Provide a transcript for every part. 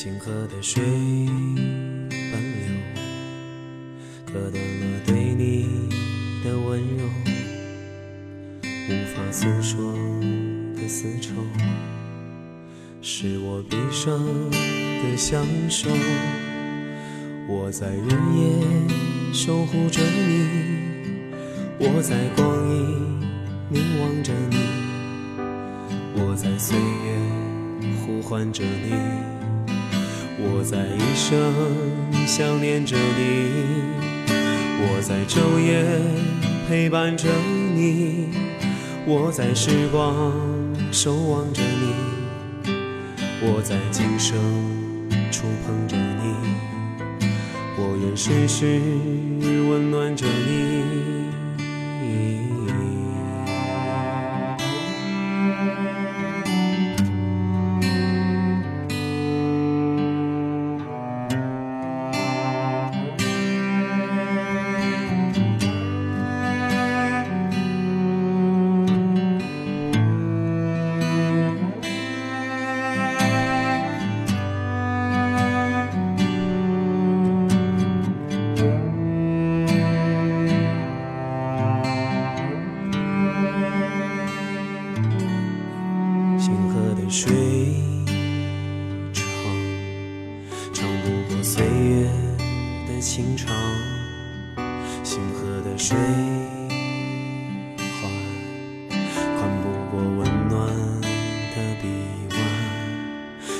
星河的水奔流，割断了对你的温柔，无法诉说的丝绸。是我毕生的相守，我在日夜守护着你，我在光阴凝望着你，我在岁月呼唤着你，我在一生想念着你，我在昼夜陪伴着你，我在时光守望着你。我在今生触碰着你，我愿时时温暖着你。水缓，缓不过温暖的臂弯。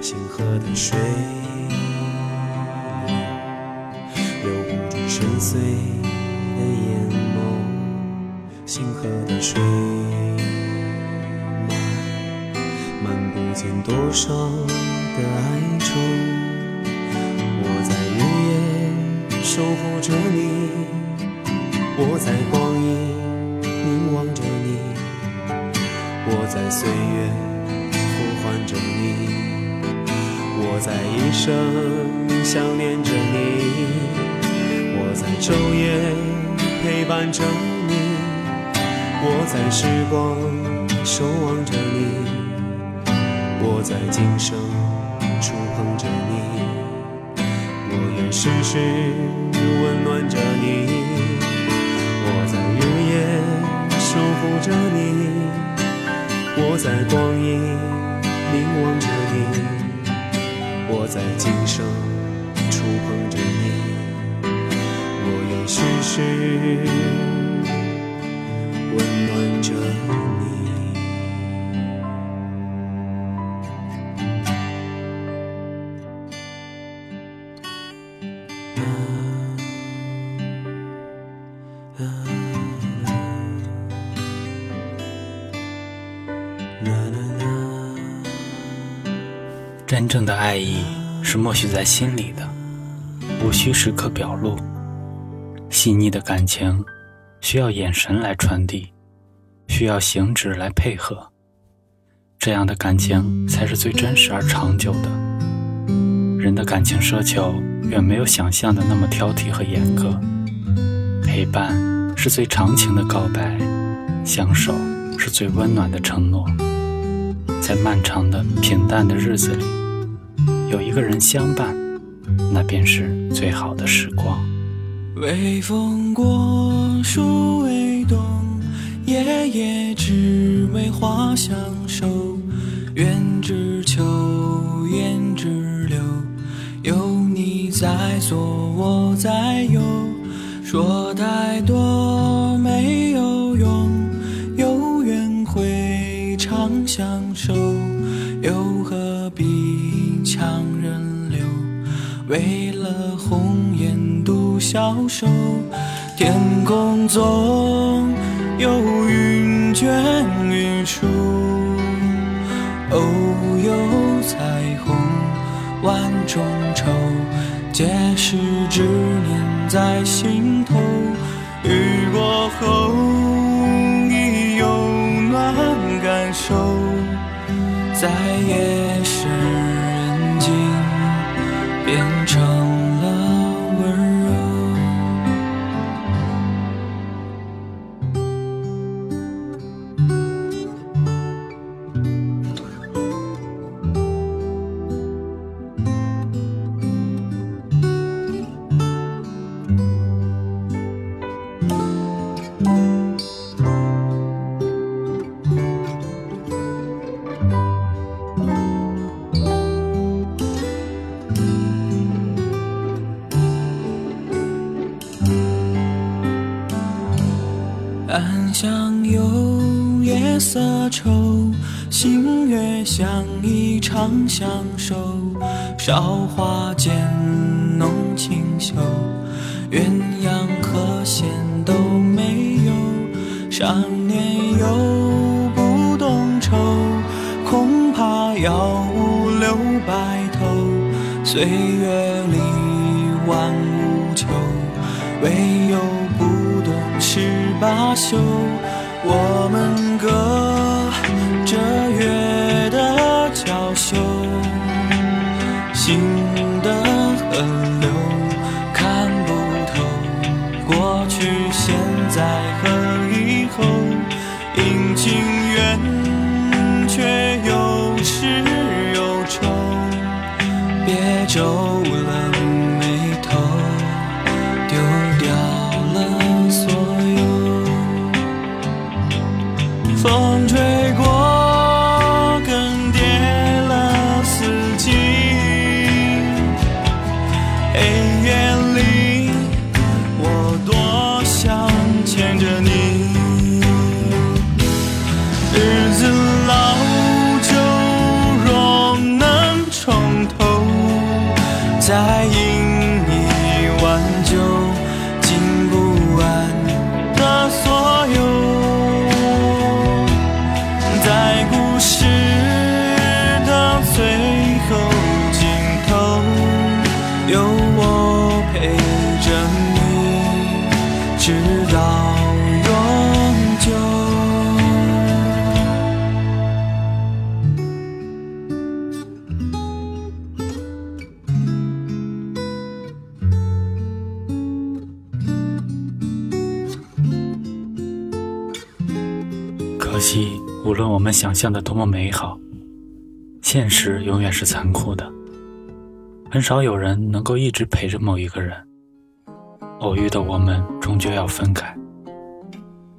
星河的水流，留不住深邃的眼眸。星河的水漫，漫不见多少的哀愁。我在日夜守护着你。我在光阴凝望着你，我在岁月呼唤着你，我在一生想念着你，我在昼夜陪伴着你，我在时光守望着你，我在今生触碰着你，我愿时时温暖着你。守护着你，我在光阴凝望着你，我在今生触碰着你，我愿世世温暖着真正的爱意是默许在心里的，无需时刻表露。细腻的感情需要眼神来传递，需要行止来配合。这样的感情才是最真实而长久的。人的感情奢求远没有想象的那么挑剔和严格。陪伴是最长情的告白，相守是最温暖的承诺。在漫长的平淡的日子里，有一个人相伴，那便是最好的时光。微风过，树微动，夜夜只为花相守。愿只求，愿只留，有你在左，我在右。说太多。消瘦，天空中有云卷云舒，偶有彩虹万种愁，皆是执念在心头。雨过后，你有暖感受，在夜长相守。韶华渐浓清秀，鸳鸯和弦都没有。少年又不懂愁，恐怕要五六白头。岁月里万物求，唯有不懂十八宿。我们各醒的很冷想象的多么美好，现实永远是残酷的。很少有人能够一直陪着某一个人，偶遇的我们终究要分开。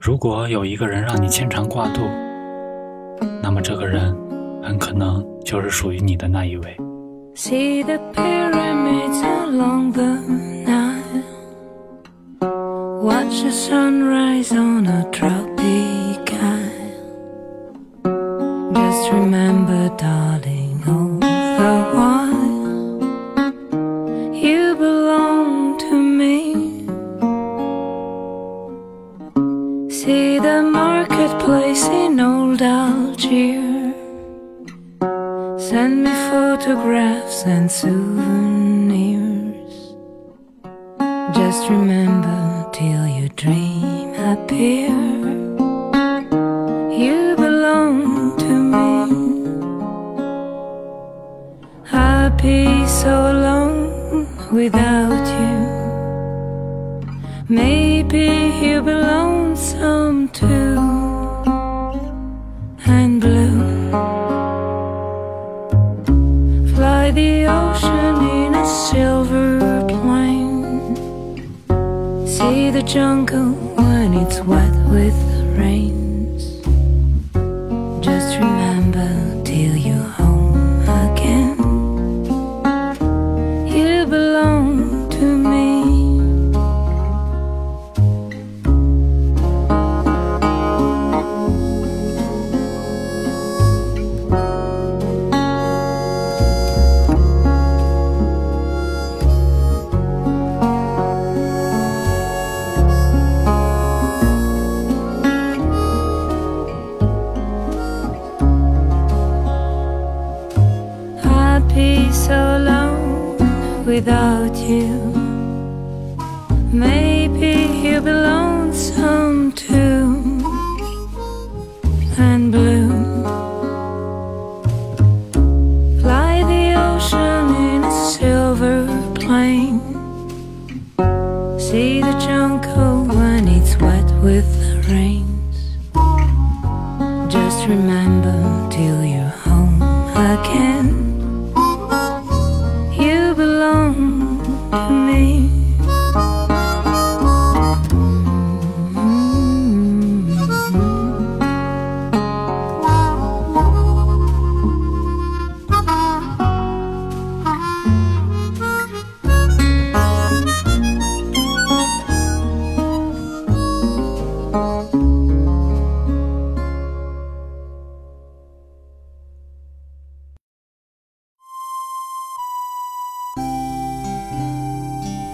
如果有一个人让你牵肠挂肚，那么这个人很可能就是属于你的那一位。See the pyramids along the Nile. Watch the sunrise on a tropic isle. Just remember, darling, be so alone without you. Maybe you belong some too. And blue. Fly the ocean in a silver plane. See the jungle when it's wet with without you. Maybe you'll be lonesome too me. “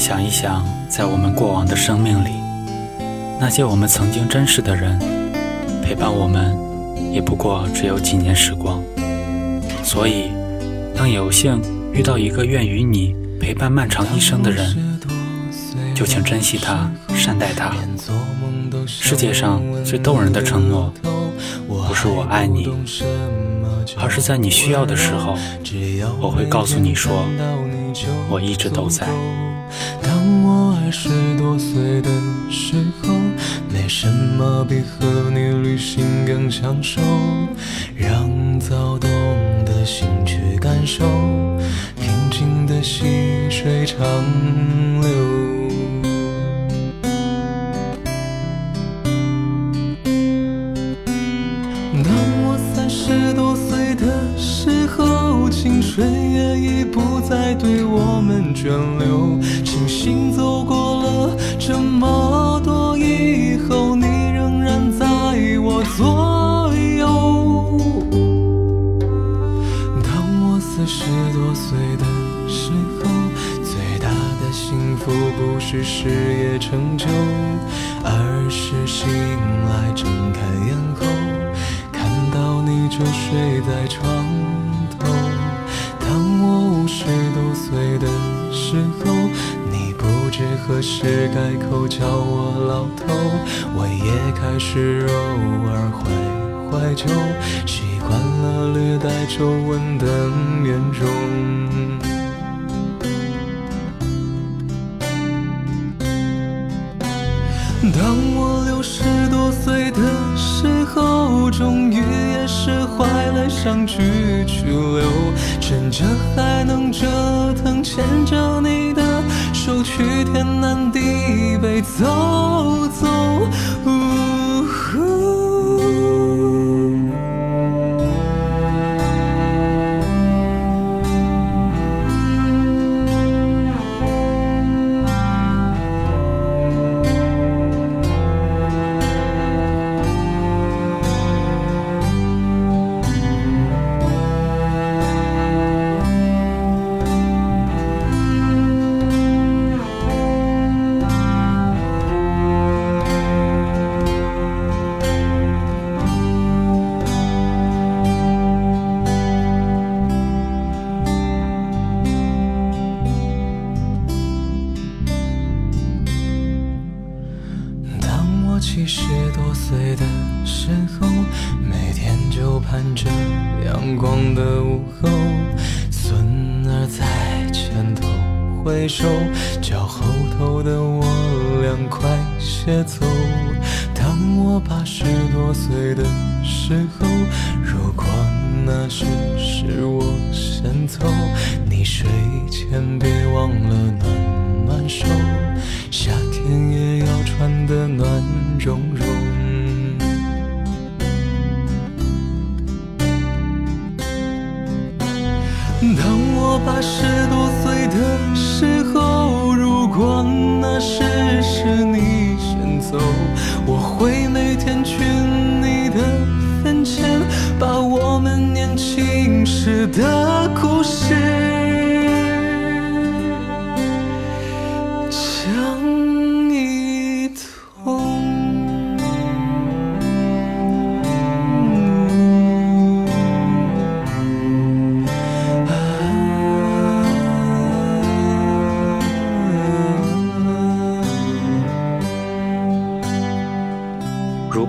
想一想，在我们过往的生命里，那些我们曾经珍视的人，陪伴我们，也不过只有几年时光。所以，当有幸遇到一个愿与你陪伴漫长一生的人，就请珍惜他，善待他。世界上最动人的承诺，不是我爱你，而是在你需要的时候，我会告诉你说，我一直都在。当我二十多岁的时候，没什么比和你旅行更享受，让躁动的心去感受平静的细水长流。们眷留。庆幸走过了这么多以后，你仍然在我左右。当我四十多岁的时候，最大的幸福不是事业成就，而是醒来睁开眼后。看到你就睡在床头。当我五十多岁的时候，你不知何时改口叫我老头，我也开始偶尔怀怀旧，习惯了略带皱纹的面容。当我六十多岁的时候，终于也释怀了想去去留，趁着还能折腾，牵着你的手去天南地北走走。呜呼头挥手，叫后头的我俩快些走。当我八十多岁的时候，如果那时是我先走，你睡前别忘了暖暖手，夏天也要穿得暖融融。当我八十多岁的